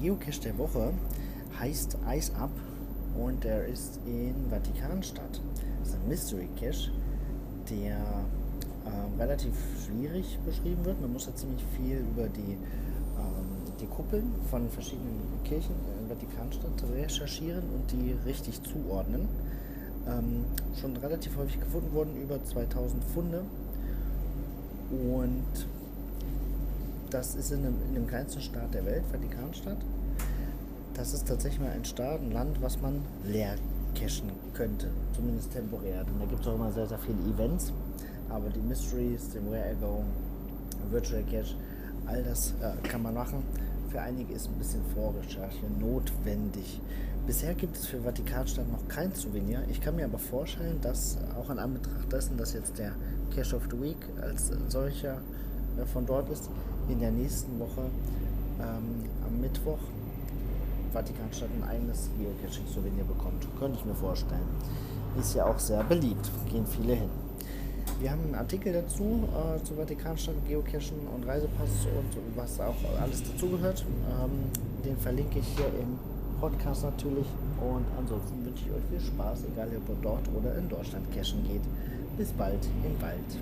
Geocache der Woche heißt Ice Up und der ist in Vatikanstadt. Das ist ein Mystery Cache, der äh, relativ schwierig beschrieben wird. Man muss da ziemlich viel über die, ähm, die Kuppeln von verschiedenen Kirchen in Vatikanstadt recherchieren und die richtig zuordnen. Ähm, schon relativ häufig gefunden wurden, über 2000 Funde. Und das ist in dem, in dem kleinsten Staat der Welt, Vatikanstadt. Das ist tatsächlich mal ein Staat, ein Land, was man leer cachen könnte, zumindest temporär. Denn da gibt es auch immer sehr, sehr viele Events. Aber die Mysteries, den Where I Go, Virtual Cache, all das äh, kann man machen. Für einige ist ein bisschen Vorrecherche notwendig. Bisher gibt es für Vatikanstadt noch kein Souvenir. Ich kann mir aber vorstellen, dass auch in Anbetracht dessen, dass jetzt der Cache of the Week als solcher von dort ist, in der nächsten Woche ähm, am Mittwoch Vatikanstadt ein eigenes Geocaching-Souvenir bekommt. Könnte ich mir vorstellen. Ist ja auch sehr beliebt, gehen viele hin. Wir haben einen Artikel dazu äh, zu Vatikanstadt, Geocachen und Reisepass und was auch alles dazugehört. Ähm, den verlinke ich hier im Podcast natürlich. Und ansonsten wünsche ich euch viel Spaß, egal ob ihr dort oder in Deutschland cachen geht. Bis bald im Wald.